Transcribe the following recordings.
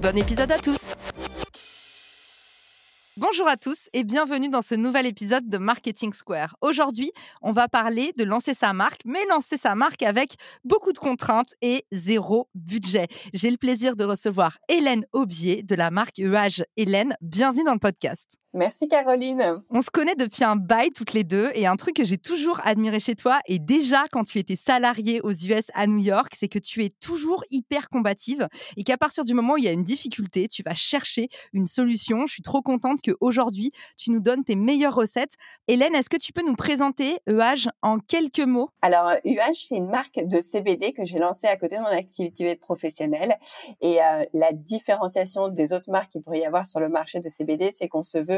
Bon épisode à tous Bonjour à tous et bienvenue dans ce nouvel épisode de Marketing Square. Aujourd'hui, on va parler de lancer sa marque, mais lancer sa marque avec beaucoup de contraintes et zéro budget. J'ai le plaisir de recevoir Hélène Aubier de la marque EH. Hélène, bienvenue dans le podcast. Merci Caroline. On se connaît depuis un bail toutes les deux et un truc que j'ai toujours admiré chez toi et déjà quand tu étais salariée aux US à New York, c'est que tu es toujours hyper combative et qu'à partir du moment où il y a une difficulté, tu vas chercher une solution. Je suis trop contente qu'aujourd'hui, tu nous donnes tes meilleures recettes. Hélène, est-ce que tu peux nous présenter EH en quelques mots? Alors EH, c'est une marque de CBD que j'ai lancée à côté de mon activité professionnelle et euh, la différenciation des autres marques qu'il pourrait y avoir sur le marché de CBD, c'est qu'on se veut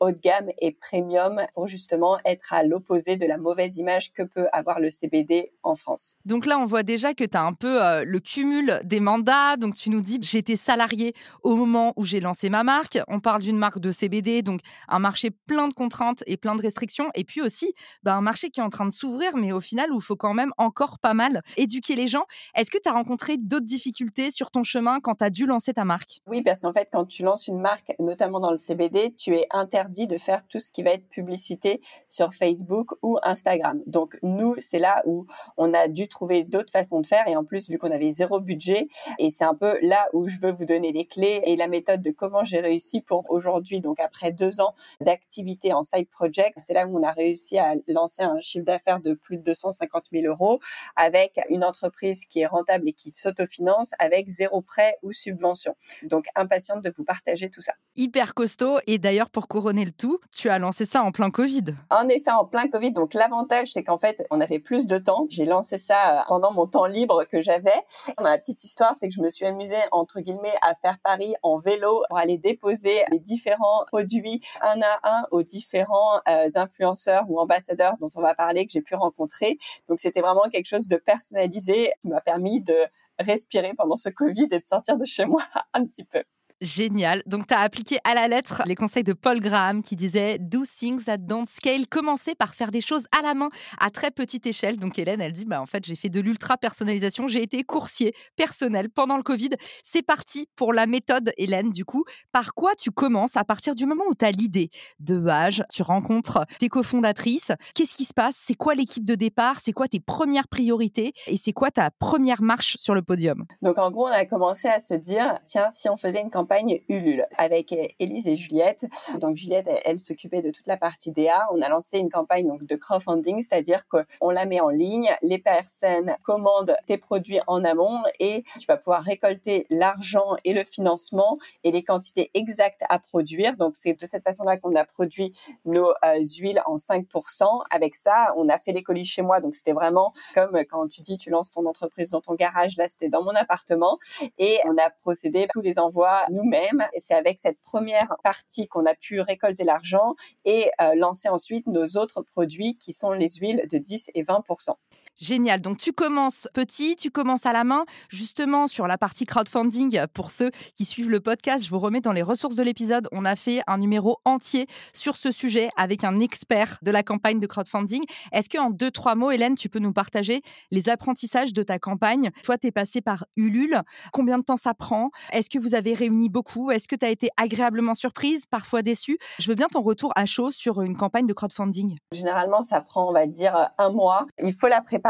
haut de gamme et premium pour justement être à l'opposé de la mauvaise image que peut avoir le CBD en France. Donc là, on voit déjà que tu as un peu euh, le cumul des mandats. Donc tu nous dis, j'étais salarié au moment où j'ai lancé ma marque. On parle d'une marque de CBD, donc un marché plein de contraintes et plein de restrictions. Et puis aussi, bah, un marché qui est en train de s'ouvrir, mais au final, où il faut quand même encore pas mal éduquer les gens. Est-ce que tu as rencontré d'autres difficultés sur ton chemin quand tu as dû lancer ta marque? Oui, parce qu'en fait, quand tu lances une marque, notamment dans le CBD, tu es interdit de faire tout ce qui va être publicité sur Facebook ou Instagram. Donc nous, c'est là où on a dû trouver d'autres façons de faire et en plus vu qu'on avait zéro budget et c'est un peu là où je veux vous donner les clés et la méthode de comment j'ai réussi pour aujourd'hui. Donc après deux ans d'activité en side project, c'est là où on a réussi à lancer un chiffre d'affaires de plus de 250 000 euros avec une entreprise qui est rentable et qui s'autofinance avec zéro prêt ou subvention. Donc impatiente de vous partager tout ça. Hyper costaud et d'ailleurs pour couronner tu as lancé ça en plein Covid. En effet, en plein Covid. Donc l'avantage, c'est qu'en fait, on avait plus de temps. J'ai lancé ça euh, pendant mon temps libre que j'avais. La petite histoire, c'est que je me suis amusée, entre guillemets, à faire Paris en vélo pour aller déposer les différents produits un à un aux différents euh, influenceurs ou ambassadeurs dont on va parler que j'ai pu rencontrer. Donc c'était vraiment quelque chose de personnalisé qui m'a permis de respirer pendant ce Covid et de sortir de chez moi un petit peu. Génial. Donc, tu as appliqué à la lettre les conseils de Paul Graham qui disait Do things that don't scale. Commencez par faire des choses à la main, à très petite échelle. Donc, Hélène, elle dit bah, En fait, j'ai fait de l'ultra personnalisation. J'ai été coursier personnel pendant le Covid. C'est parti pour la méthode, Hélène. Du coup, par quoi tu commences à partir du moment où tu as l'idée de âge Tu rencontres tes cofondatrices. Qu'est-ce qui se passe? C'est quoi l'équipe de départ? C'est quoi tes premières priorités? Et c'est quoi ta première marche sur le podium? Donc, en gros, on a commencé à se dire Tiens, si on faisait une campagne campagne Ulule avec Élise et Juliette. Donc Juliette, elle, s'occupait de toute la partie DA. On a lancé une campagne donc de crowdfunding, c'est-à-dire qu'on la met en ligne, les personnes commandent tes produits en amont et tu vas pouvoir récolter l'argent et le financement et les quantités exactes à produire. Donc c'est de cette façon-là qu'on a produit nos euh, huiles en 5%. Avec ça, on a fait les colis chez moi. Donc c'était vraiment comme quand tu dis tu lances ton entreprise dans ton garage. Là, c'était dans mon appartement et on a procédé tous les envois Et c'est avec cette première partie qu'on a pu récolter l'argent et euh, lancer ensuite nos autres produits qui sont les huiles de 10 et 20 Génial. Donc tu commences petit, tu commences à la main. Justement, sur la partie crowdfunding, pour ceux qui suivent le podcast, je vous remets dans les ressources de l'épisode. On a fait un numéro entier sur ce sujet avec un expert de la campagne de crowdfunding. Est-ce qu'en deux, trois mots, Hélène, tu peux nous partager les apprentissages de ta campagne? Toi, tu es passé par Ulule. Combien de temps ça prend? Est-ce que vous avez réuni beaucoup? Est-ce que tu as été agréablement surprise, parfois déçue? Je veux bien ton retour à chaud sur une campagne de crowdfunding. Généralement, ça prend, on va dire, un mois. Il faut la préparer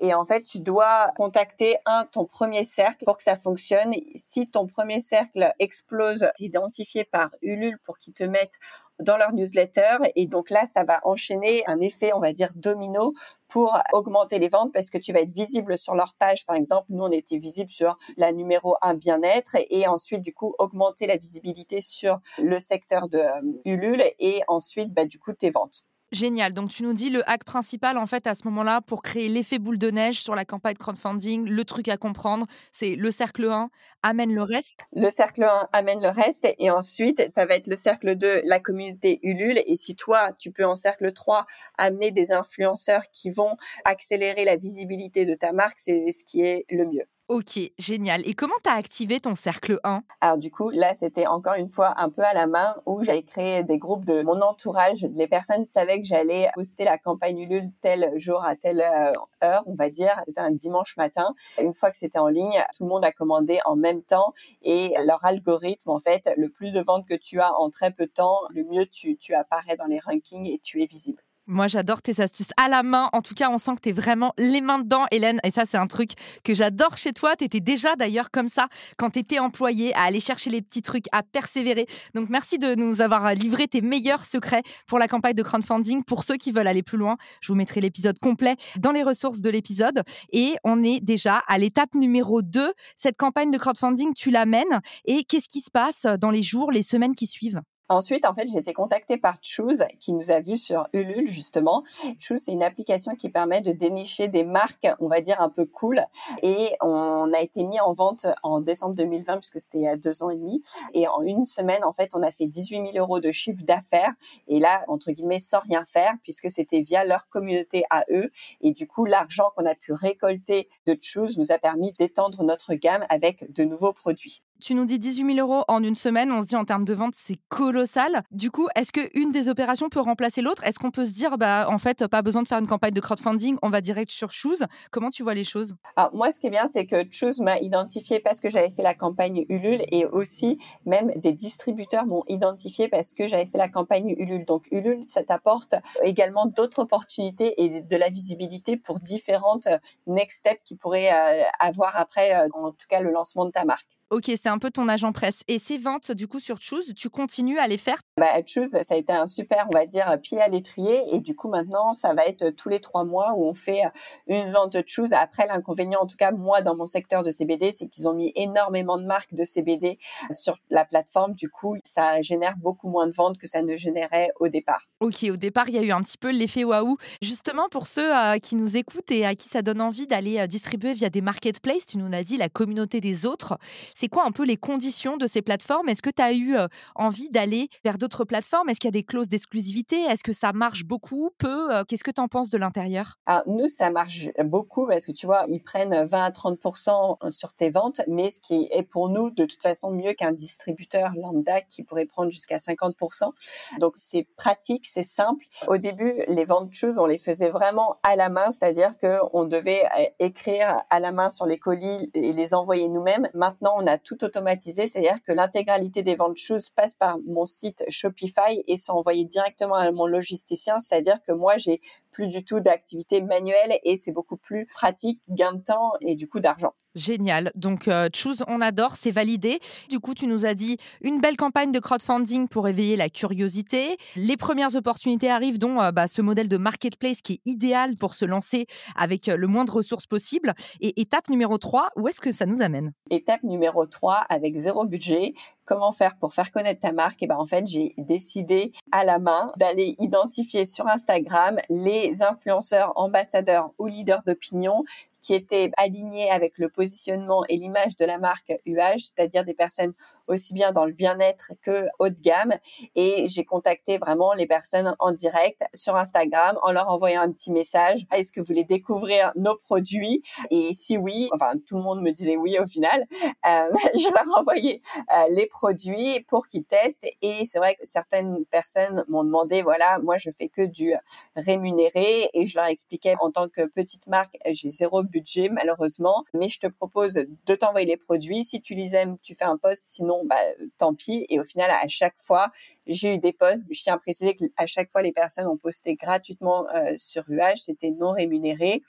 et en fait tu dois contacter un ton premier cercle pour que ça fonctionne. Si ton premier cercle explose, identifié par Ulule pour qu'ils te mettent dans leur newsletter. Et donc là, ça va enchaîner un effet, on va dire, domino pour augmenter les ventes parce que tu vas être visible sur leur page. Par exemple, nous, on était visible sur la numéro 1 bien-être et ensuite, du coup, augmenter la visibilité sur le secteur de euh, Ulule et ensuite, bah, du coup, tes ventes. Génial. Donc, tu nous dis le hack principal, en fait, à ce moment-là, pour créer l'effet boule de neige sur la campagne crowdfunding, le truc à comprendre, c'est le cercle 1 amène le reste. Le cercle 1 amène le reste. Et ensuite, ça va être le cercle 2, la communauté Ulule. Et si toi, tu peux en cercle 3 amener des influenceurs qui vont accélérer la visibilité de ta marque, c'est ce qui est le mieux. Ok, génial. Et comment tu as activé ton cercle 1 Alors du coup, là, c'était encore une fois un peu à la main où j'avais créé des groupes de mon entourage. Les personnes savaient que j'allais poster la campagne Ulule tel jour à telle euh, heure, on va dire. C'était un dimanche matin. Une fois que c'était en ligne, tout le monde a commandé en même temps et leur algorithme, en fait, le plus de ventes que tu as en très peu de temps, le mieux tu, tu apparais dans les rankings et tu es visible. Moi, j'adore tes astuces à la main. En tout cas, on sent que tu es vraiment les mains dedans, Hélène. Et ça, c'est un truc que j'adore chez toi. Tu étais déjà d'ailleurs comme ça quand tu étais employée, à aller chercher les petits trucs, à persévérer. Donc, merci de nous avoir livré tes meilleurs secrets pour la campagne de crowdfunding. Pour ceux qui veulent aller plus loin, je vous mettrai l'épisode complet dans les ressources de l'épisode. Et on est déjà à l'étape numéro 2. Cette campagne de crowdfunding, tu l'amènes. Et qu'est-ce qui se passe dans les jours, les semaines qui suivent? Ensuite, en fait, j'ai été contactée par Choose qui nous a vus sur Ulule justement. Choose, c'est une application qui permet de dénicher des marques, on va dire un peu cool. Et on a été mis en vente en décembre 2020 puisque c'était il y a deux ans et demi. Et en une semaine, en fait, on a fait 18 000 euros de chiffre d'affaires. Et là, entre guillemets, sans rien faire puisque c'était via leur communauté à eux. Et du coup, l'argent qu'on a pu récolter de Choose nous a permis d'étendre notre gamme avec de nouveaux produits. Tu nous dis 18 000 euros en une semaine. On se dit en termes de vente, c'est colossal. Du coup, est-ce qu'une des opérations peut remplacer l'autre? Est-ce qu'on peut se dire, bah, en fait, pas besoin de faire une campagne de crowdfunding, on va direct sur Choose? Comment tu vois les choses? Alors, moi, ce qui est bien, c'est que Choose m'a identifié parce que j'avais fait la campagne Ulule et aussi, même des distributeurs m'ont identifié parce que j'avais fait la campagne Ulule. Donc, Ulule, ça t'apporte également d'autres opportunités et de la visibilité pour différentes next steps qui pourraient euh, avoir après, euh, en tout cas, le lancement de ta marque. Ok, c'est un peu ton agent presse. Et ces ventes, du coup, sur Choose, tu continues à les faire? Bah, Choose, ça a été un super, on va dire, pied à l'étrier. Et du coup, maintenant, ça va être tous les trois mois où on fait euh, une vente de Choose. Après, l'inconvénient, en tout cas, moi, dans mon secteur de CBD, c'est qu'ils ont mis énormément de marques de CBD sur la plateforme. Du coup, ça génère beaucoup moins de ventes que ça ne générait au départ. Ok, au départ, il y a eu un petit peu l'effet waouh. Justement, pour ceux euh, qui nous écoutent et à qui ça donne envie d'aller euh, distribuer via des marketplaces, tu nous as dit la communauté des autres. C'est quoi un peu les conditions de ces plateformes? Est-ce que tu as eu envie d'aller vers d'autres plateformes? Est-ce qu'il y a des clauses d'exclusivité? Est-ce que ça marche beaucoup, peu? Qu'est-ce que tu en penses de l'intérieur? Alors, nous, ça marche beaucoup parce que tu vois, ils prennent 20 à 30% sur tes ventes, mais ce qui est pour nous de toute façon mieux qu'un distributeur lambda qui pourrait prendre jusqu'à 50% Donc, c'est pratique, c'est simple. Au début, les ventes choses, on les faisait vraiment à la main, c'est-à-dire qu'on devait écrire à la main sur les colis et les envoyer nous-mêmes. Maintenant, a tout automatisé, c'est-à-dire que l'intégralité des ventes choses passe par mon site Shopify et sont envoyées directement à mon logisticien, c'est-à-dire que moi j'ai plus du tout d'activité manuelle et c'est beaucoup plus pratique, gain de temps et du coup d'argent. Génial. Donc, euh, Choose, on adore, c'est validé. Du coup, tu nous as dit une belle campagne de crowdfunding pour éveiller la curiosité. Les premières opportunités arrivent, dont euh, bah, ce modèle de marketplace qui est idéal pour se lancer avec euh, le moins de ressources possible. Et étape numéro 3, où est-ce que ça nous amène? Étape numéro 3, avec zéro budget, comment faire pour faire connaître ta marque Et ben en fait, j'ai décidé à la main d'aller identifier sur Instagram les influenceurs, ambassadeurs ou leaders d'opinion qui étaient alignés avec le positionnement et l'image de la marque UH, c'est-à-dire des personnes aussi bien dans le bien-être que haut de gamme. Et j'ai contacté vraiment les personnes en direct sur Instagram en leur envoyant un petit message. Est-ce que vous voulez découvrir nos produits? Et si oui, enfin tout le monde me disait oui au final. Euh, je leur envoyais euh, les produits pour qu'ils testent. Et c'est vrai que certaines personnes m'ont demandé, voilà, moi je fais que du rémunéré et je leur expliquais en tant que petite marque, j'ai zéro budget malheureusement, mais je te propose de t'envoyer les produits. Si tu les aimes, tu fais un post. Sinon bah, tant pis. Et au final, à chaque fois, j'ai eu des posts. Je tiens à préciser qu'à chaque fois, les personnes ont posté gratuitement euh, sur UH. C'était non rémunéré.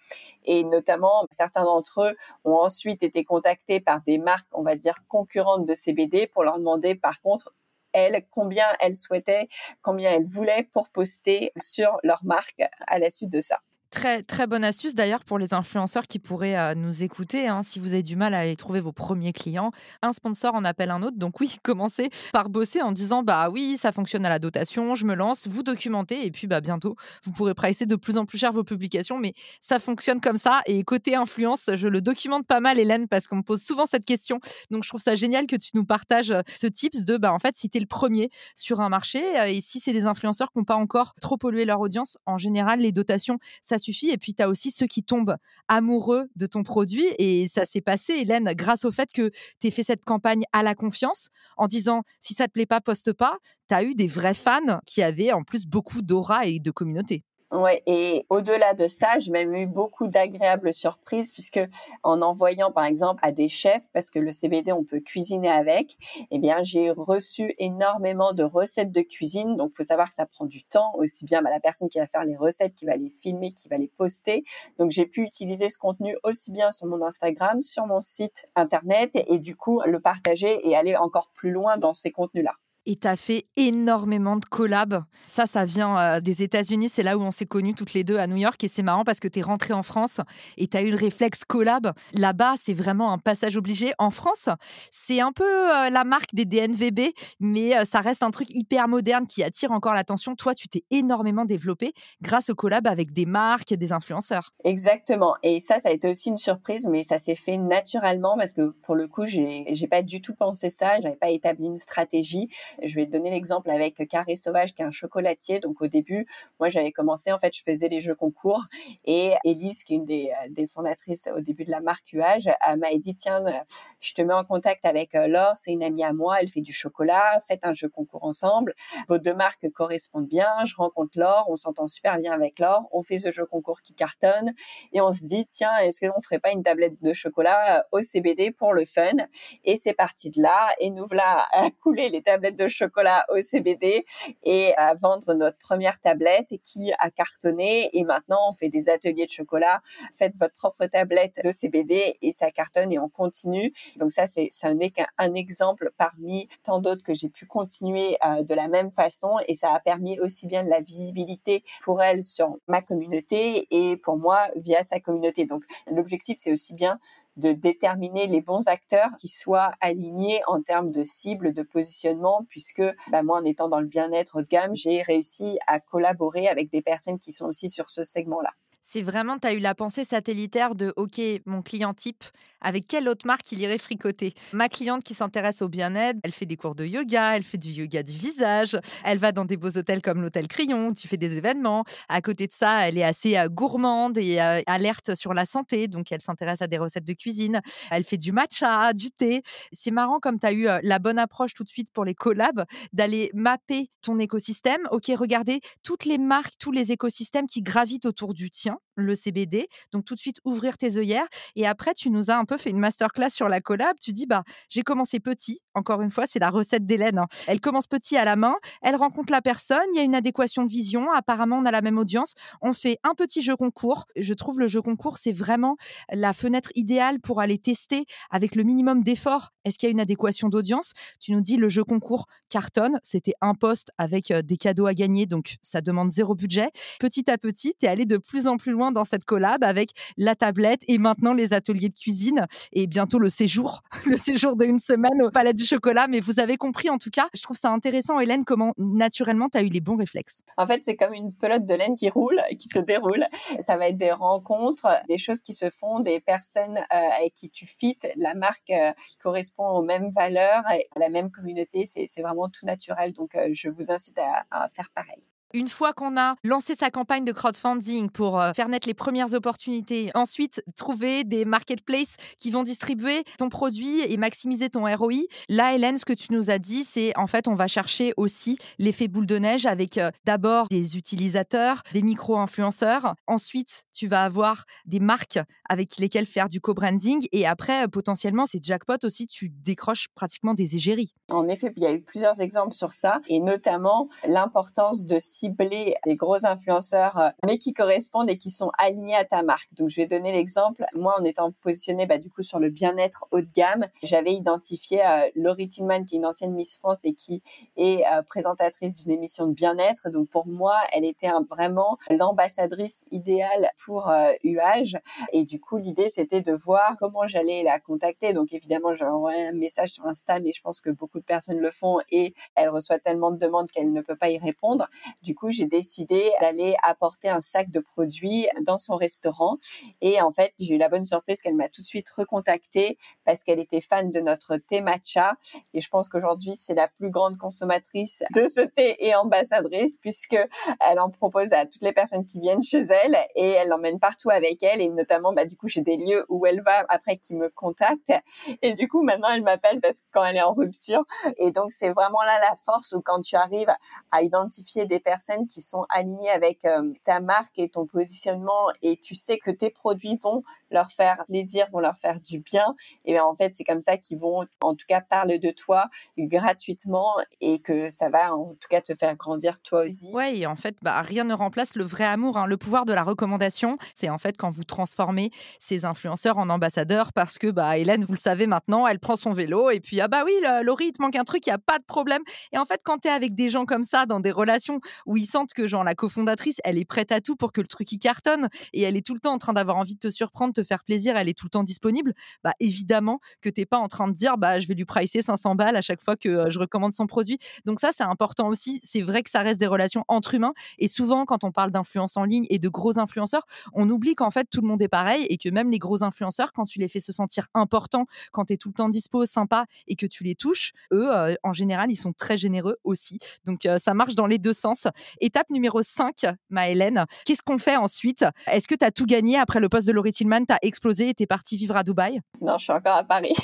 Et notamment, certains d'entre eux ont ensuite été contactés par des marques, on va dire, concurrentes de CBD pour leur demander, par contre, elles, combien elles souhaitaient, combien elles voulaient pour poster sur leur marque à la suite de ça. Très, très bonne astuce d'ailleurs pour les influenceurs qui pourraient euh, nous écouter. Hein. si vous avez du mal à aller trouver vos premiers clients, un sponsor en appelle un autre. Donc oui, commencez par bosser en disant bah oui, ça fonctionne à la dotation, je me lance, vous documentez et puis bah bientôt vous pourrez pricer de plus en plus cher vos publications. Mais ça fonctionne comme ça. Et côté influence, je le documente pas mal, Hélène, parce qu'on me pose souvent cette question. Donc je trouve ça génial que tu nous partages euh, ce tips de bah en fait si es le premier sur un marché euh, et si c'est des influenceurs qui n'ont pas encore trop pollué leur audience, en général les dotations ça suffit. Et puis, tu as aussi ceux qui tombent amoureux de ton produit. Et ça s'est passé, Hélène, grâce au fait que tu fait cette campagne à la confiance en disant si ça te plaît pas, poste pas. Tu as eu des vrais fans qui avaient en plus beaucoup d'aura et de communauté. Ouais, et au-delà de ça, j'ai même eu beaucoup d'agréables surprises puisque en envoyant par exemple à des chefs, parce que le CBD on peut cuisiner avec, eh bien j'ai reçu énormément de recettes de cuisine. Donc faut savoir que ça prend du temps, aussi bien bah, la personne qui va faire les recettes, qui va les filmer, qui va les poster. Donc j'ai pu utiliser ce contenu aussi bien sur mon Instagram, sur mon site internet et du coup le partager et aller encore plus loin dans ces contenus-là et tu as fait énormément de collabs. Ça, ça vient euh, des États-Unis. C'est là où on s'est connus toutes les deux à New York. Et c'est marrant parce que tu es rentrée en France et tu as eu le réflexe collab. Là-bas, c'est vraiment un passage obligé. En France, c'est un peu euh, la marque des DNVB, mais euh, ça reste un truc hyper moderne qui attire encore l'attention. Toi, tu t'es énormément développé grâce au collab avec des marques, des influenceurs. Exactement. Et ça, ça a été aussi une surprise, mais ça s'est fait naturellement parce que pour le coup, j'ai pas du tout pensé ça. J'avais pas établi une stratégie. Je vais donner l'exemple avec Carré Sauvage, qui est un chocolatier. Donc au début, moi j'avais commencé, en fait, je faisais les jeux concours et Elise, qui est une des, euh, des fondatrices au début de la marque UAGE, m'a dit tiens, euh, je te mets en contact avec euh, Laure, c'est une amie à moi, elle fait du chocolat, faites un jeu concours ensemble. Vos deux marques correspondent bien. Je rencontre Laure, on s'entend super bien avec Laure, on fait ce jeu concours qui cartonne et on se dit tiens, est-ce qu'on ferait pas une tablette de chocolat au CBD pour le fun? Et c'est parti de là et nous voilà à couler les tablettes de chocolat au CBD et à vendre notre première tablette qui a cartonné. Et maintenant, on fait des ateliers de chocolat. Faites votre propre tablette de CBD et ça cartonne et on continue. Donc ça, c'est ça n'est qu'un exemple parmi tant d'autres que j'ai pu continuer euh, de la même façon et ça a permis aussi bien de la visibilité pour elle sur ma communauté et pour moi via sa communauté. Donc l'objectif, c'est aussi bien de déterminer les bons acteurs qui soient alignés en termes de cible, de positionnement, puisque bah, moi, en étant dans le bien-être de gamme, j'ai réussi à collaborer avec des personnes qui sont aussi sur ce segment-là. C'est vraiment, tu as eu la pensée satellitaire de OK, mon client type, avec quelle autre marque il irait fricoter Ma cliente qui s'intéresse au bien-être, elle fait des cours de yoga, elle fait du yoga du visage, elle va dans des beaux hôtels comme l'hôtel Crillon, tu fais des événements. À côté de ça, elle est assez euh, gourmande et euh, alerte sur la santé, donc elle s'intéresse à des recettes de cuisine. Elle fait du matcha, du thé. C'est marrant comme tu as eu euh, la bonne approche tout de suite pour les collabs, d'aller mapper ton écosystème. OK, regardez toutes les marques, tous les écosystèmes qui gravitent autour du tien le CBD. Donc tout de suite ouvrir tes œillères. Et après, tu nous as un peu fait une masterclass sur la collab. Tu dis, bah, j'ai commencé petit. Encore une fois, c'est la recette d'Hélène. Hein. Elle commence petit à la main. Elle rencontre la personne. Il y a une adéquation de vision. Apparemment, on a la même audience. On fait un petit jeu concours. Je trouve le jeu concours, c'est vraiment la fenêtre idéale pour aller tester avec le minimum d'effort. Est-ce qu'il y a une adéquation d'audience? Tu nous dis le jeu concours cartonne. C'était un poste avec euh, des cadeaux à gagner. Donc, ça demande zéro budget. Petit à petit, tu es allé de plus en plus loin dans cette collab avec la tablette et maintenant les ateliers de cuisine et bientôt le séjour, le séjour d'une semaine au Palais du Chocolat. Mais vous avez compris en tout cas, je trouve ça intéressant, Hélène, comment naturellement tu as eu les bons réflexes. En fait, c'est comme une pelote de laine qui roule, qui se déroule. Ça va être des rencontres, des choses qui se font, des personnes euh, avec qui tu fites, la marque euh, qui correspond aux mêmes valeurs et à la même communauté. C'est vraiment tout naturel. Donc, euh, je vous incite à faire pareil. Une fois qu'on a lancé sa campagne de crowdfunding pour euh, faire naître les premières opportunités, ensuite trouver des marketplaces qui vont distribuer ton produit et maximiser ton ROI, là, Hélène, ce que tu nous as dit, c'est en fait, on va chercher aussi l'effet boule de neige avec euh, d'abord des utilisateurs, des micro-influenceurs. Ensuite, tu vas avoir des marques avec lesquelles faire du co-branding. Et après, euh, potentiellement, c'est jackpot aussi, tu décroches pratiquement des égéries. En effet, il y a eu plusieurs exemples sur ça, et notamment l'importance de cibler des gros influenceurs, euh, mais qui correspondent et qui sont alignés à ta marque. Donc, je vais donner l'exemple. Moi, en étant positionnée bah, du coup sur le bien-être haut de gamme, j'avais identifié euh, Laurie Tillman, qui est une ancienne Miss France et qui est euh, présentatrice d'une émission de bien-être. Donc, pour moi, elle était vraiment l'ambassadrice idéale pour UH. Et du coup, l'idée, c'était de voir comment j'allais la contacter. Donc, évidemment, j'ai envoyé un message sur Insta, mais je pense que beaucoup de personnes le font et elle reçoit tellement de demandes qu'elle ne peut pas y répondre. Du coup, j'ai décidé d'aller apporter un sac de produits dans son restaurant. Et en fait, j'ai eu la bonne surprise qu'elle m'a tout de suite recontactée parce qu'elle était fan de notre thé matcha. Et je pense qu'aujourd'hui, c'est la plus grande consommatrice de ce thé et ambassadrice puisque elle en propose à toutes les personnes qui viennent chez elle et elle l'emmène partout avec elle. Et notamment, bah, du coup, j'ai des lieux où elle va après qui me contactent. Et du coup, maintenant, elle m'appelle parce que quand elle est en rupture. Et donc, c'est vraiment là la force où quand tu arrives à identifier des personnes qui sont alignées avec euh, ta marque et ton positionnement et tu sais que tes produits vont leur faire plaisir, vont leur faire du bien. Et bien, en fait, c'est comme ça qu'ils vont, en tout cas, parler de toi gratuitement et que ça va, en tout cas, te faire grandir toi aussi. Ouais, et en fait, bah, rien ne remplace le vrai amour. Hein. Le pouvoir de la recommandation, c'est en fait quand vous transformez ces influenceurs en ambassadeurs parce que, bah, Hélène, vous le savez maintenant, elle prend son vélo et puis, ah bah oui, Laurie, il te manque un truc, il n'y a pas de problème. Et en fait, quand tu es avec des gens comme ça, dans des relations où ils sentent que, genre, la cofondatrice, elle est prête à tout pour que le truc y cartonne et elle est tout le temps en train d'avoir envie de te surprendre, te faire plaisir, elle est tout le temps disponible, bah évidemment que tu n'es pas en train de dire bah je vais lui pricer 500 balles à chaque fois que euh, je recommande son produit. Donc ça c'est important aussi, c'est vrai que ça reste des relations entre humains et souvent quand on parle d'influence en ligne et de gros influenceurs, on oublie qu'en fait tout le monde est pareil et que même les gros influenceurs quand tu les fais se sentir importants, quand tu es tout le temps dispo, sympa et que tu les touches, eux euh, en général, ils sont très généreux aussi. Donc euh, ça marche dans les deux sens. Étape numéro 5, ma Hélène, qu'est-ce qu'on fait ensuite? Est-ce que tu as tout gagné après le poste de Laurie Tillman Tu as explosé et tu es parti vivre à Dubaï? Non, je suis encore à Paris.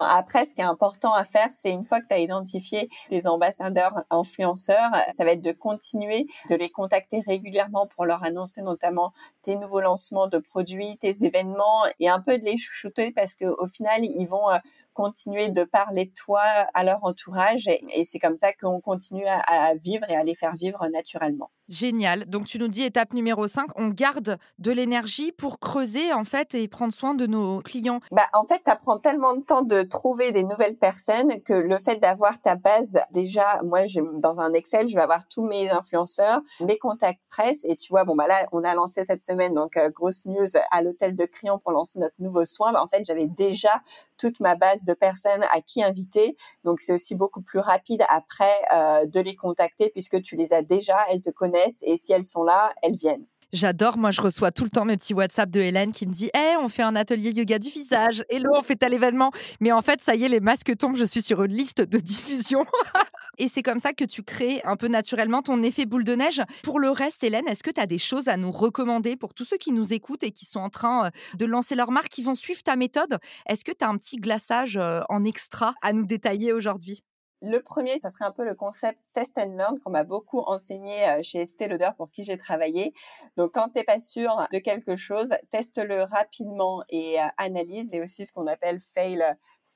Après, ce qui est important à faire, c'est une fois que tu as identifié des ambassadeurs influenceurs, ça va être de continuer de les contacter régulièrement pour leur annoncer notamment tes nouveaux lancements de produits, tes événements et un peu de les chouchouter parce qu'au final, ils vont euh, continuer de parler de toi à leur entourage et c'est comme ça qu'on continue à, vivre et à les faire vivre naturellement. Génial. Donc tu nous dis étape numéro 5, on garde de l'énergie pour creuser en fait et prendre soin de nos clients. Bah en fait, ça prend tellement de temps de trouver des nouvelles personnes que le fait d'avoir ta base déjà moi dans un Excel, je vais avoir tous mes influenceurs, mes contacts presse et tu vois bon bah là on a lancé cette semaine donc euh, grosse news à l'hôtel de Crillon pour lancer notre nouveau soin. Bah, en fait, j'avais déjà toute ma base de personnes à qui inviter. Donc c'est aussi beaucoup plus rapide après euh, de les contacter puisque tu les as déjà, elles te connaissent et si elles sont là, elles viennent. J'adore, moi je reçois tout le temps mes petits WhatsApp de Hélène qui me dit "Eh, on fait un atelier yoga du visage. Hello, on fait tel événement." Mais en fait, ça y est, les masques tombent, je suis sur une liste de diffusion. Et c'est comme ça que tu crées un peu naturellement ton effet boule de neige. Pour le reste, Hélène, est-ce que tu as des choses à nous recommander pour tous ceux qui nous écoutent et qui sont en train euh, de lancer leur marque, qui vont suivre ta méthode? Est-ce que tu as un petit glaçage euh, en extra à nous détailler aujourd'hui? Le premier, ça serait un peu le concept test and learn qu'on m'a beaucoup enseigné euh, chez Estée pour qui j'ai travaillé. Donc, quand tu n'es pas sûr de quelque chose, teste-le rapidement et euh, analyse. Et aussi ce qu'on appelle fail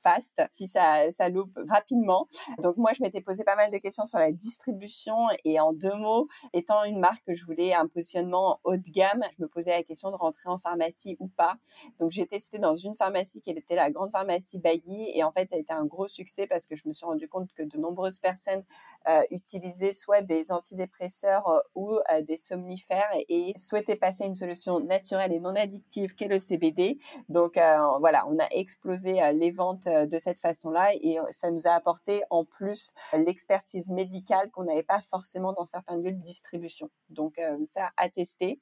fast, si ça, ça loupe rapidement. Donc moi, je m'étais posé pas mal de questions sur la distribution et en deux mots, étant une marque que je voulais un positionnement haut de gamme, je me posais la question de rentrer en pharmacie ou pas. Donc j'ai testé dans une pharmacie qui était la grande pharmacie Bailly et en fait ça a été un gros succès parce que je me suis rendu compte que de nombreuses personnes euh, utilisaient soit des antidépresseurs euh, ou euh, des somnifères et, souhaitaient passer à une solution naturelle et non addictive qu'est le CBD. Donc voilà, on a explosé les ventes euh, de cette façon-là et euh, ça nous a apporté en plus l'expertise médicale qu'on n'avait pas forcément dans certains lieux de distribution. Donc euh, ça a testé.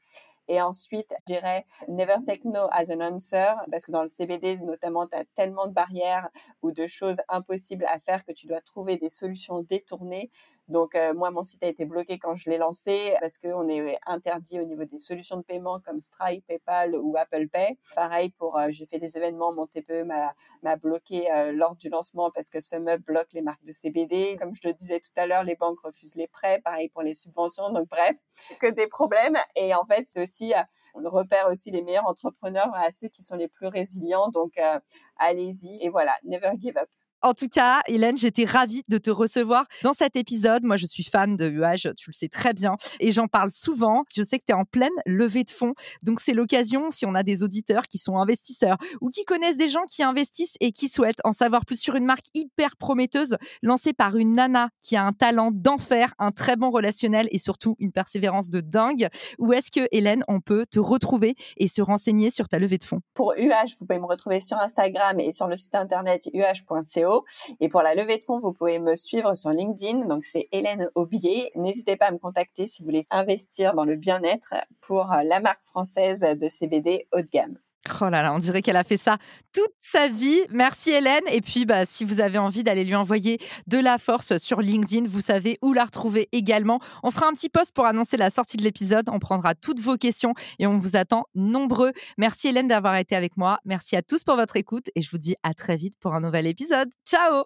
Et ensuite, je dirais never take no as an answer parce que dans le CBD, notamment, tu as tellement de barrières ou de choses impossibles à faire que tu dois trouver des solutions détournées. Donc euh, moi, mon site a été bloqué quand je l'ai lancé parce qu'on est interdit au niveau des solutions de paiement comme Stripe, PayPal ou Apple Pay. Pareil pour, euh, j'ai fait des événements, mon TPE m'a bloqué euh, lors du lancement parce que SumUp bloque les marques de CBD. Comme je le disais tout à l'heure, les banques refusent les prêts. Pareil pour les subventions. Donc bref, que des problèmes. Et en fait, c'est aussi, on repère aussi les meilleurs entrepreneurs à ceux qui sont les plus résilients. Donc allez-y et voilà, never give up. En tout cas, Hélène, j'étais ravie de te recevoir dans cet épisode. Moi, je suis fan de UH, tu le sais très bien, et j'en parle souvent. Je sais que tu es en pleine levée de fonds, donc c'est l'occasion, si on a des auditeurs qui sont investisseurs ou qui connaissent des gens qui investissent et qui souhaitent en savoir plus sur une marque hyper prometteuse lancée par une nana qui a un talent d'enfer, un très bon relationnel et surtout une persévérance de dingue. Où est-ce que, Hélène, on peut te retrouver et se renseigner sur ta levée de fonds? Pour UH, vous pouvez me retrouver sur Instagram et sur le site internet uh.co et pour la levée de fonds, vous pouvez me suivre sur LinkedIn. Donc, c'est Hélène Aubier. N'hésitez pas à me contacter si vous voulez investir dans le bien-être pour la marque française de CBD haut de gamme. Oh là là, on dirait qu'elle a fait ça toute sa vie. Merci Hélène. Et puis, bah, si vous avez envie d'aller lui envoyer de la force sur LinkedIn, vous savez où la retrouver également. On fera un petit post pour annoncer la sortie de l'épisode. On prendra toutes vos questions et on vous attend nombreux. Merci Hélène d'avoir été avec moi. Merci à tous pour votre écoute et je vous dis à très vite pour un nouvel épisode. Ciao